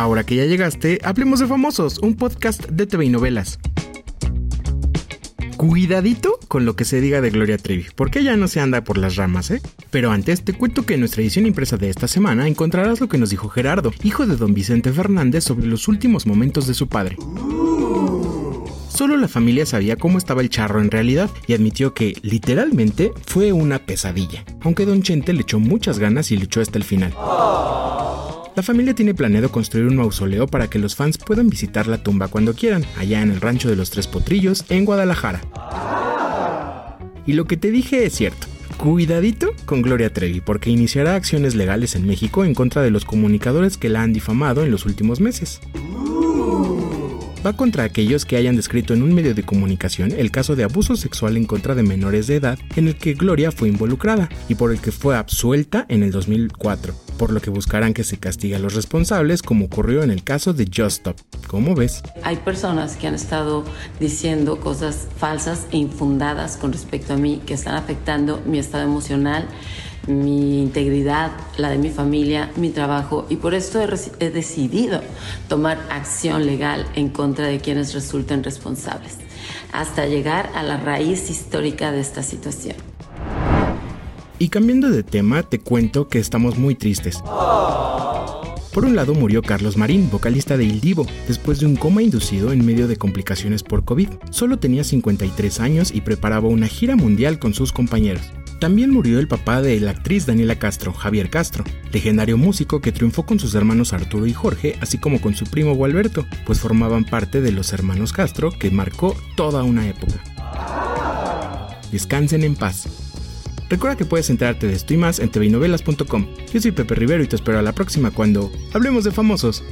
Ahora que ya llegaste, hablemos de Famosos, un podcast de TV y novelas. Cuidadito con lo que se diga de Gloria Trevi, porque ella no se anda por las ramas, ¿eh? Pero antes te cuento que en nuestra edición impresa de esta semana encontrarás lo que nos dijo Gerardo, hijo de don Vicente Fernández, sobre los últimos momentos de su padre. Solo la familia sabía cómo estaba el charro en realidad y admitió que, literalmente, fue una pesadilla, aunque don Chente le echó muchas ganas y luchó hasta el final. La familia tiene planeado construir un mausoleo para que los fans puedan visitar la tumba cuando quieran, allá en el rancho de los Tres Potrillos, en Guadalajara. Y lo que te dije es cierto. Cuidadito con Gloria Trevi, porque iniciará acciones legales en México en contra de los comunicadores que la han difamado en los últimos meses va contra aquellos que hayan descrito en un medio de comunicación el caso de abuso sexual en contra de menores de edad en el que Gloria fue involucrada y por el que fue absuelta en el 2004, por lo que buscarán que se castigue a los responsables como ocurrió en el caso de Just Stop. ¿Cómo ves? Hay personas que han estado diciendo cosas falsas e infundadas con respecto a mí que están afectando mi estado emocional mi integridad, la de mi familia, mi trabajo y por esto he, decidido tomar acción legal en contra de quienes resulten responsables, hasta llegar a la raíz histórica de esta situación. Y cambiando de tema, te cuento que estamos muy tristes. Por un lado murió Carlos Marín, vocalista de Il Divo, después de un coma inducido en medio de complicaciones por COVID. Solo tenía 53 años y preparaba una gira mundial con sus compañeros. También murió el papá de la actriz Daniela Castro, Javier Castro, legendario músico que triunfó con sus hermanos Arturo y Jorge, así como con su primo Gualberto, pues formaban parte de los hermanos Castro que marcó toda una época. Descansen en paz. Recuerda que puedes enterarte de esto y más en tvnovelas.com. Yo soy Pepe Rivero y te espero a la próxima cuando hablemos de famosos.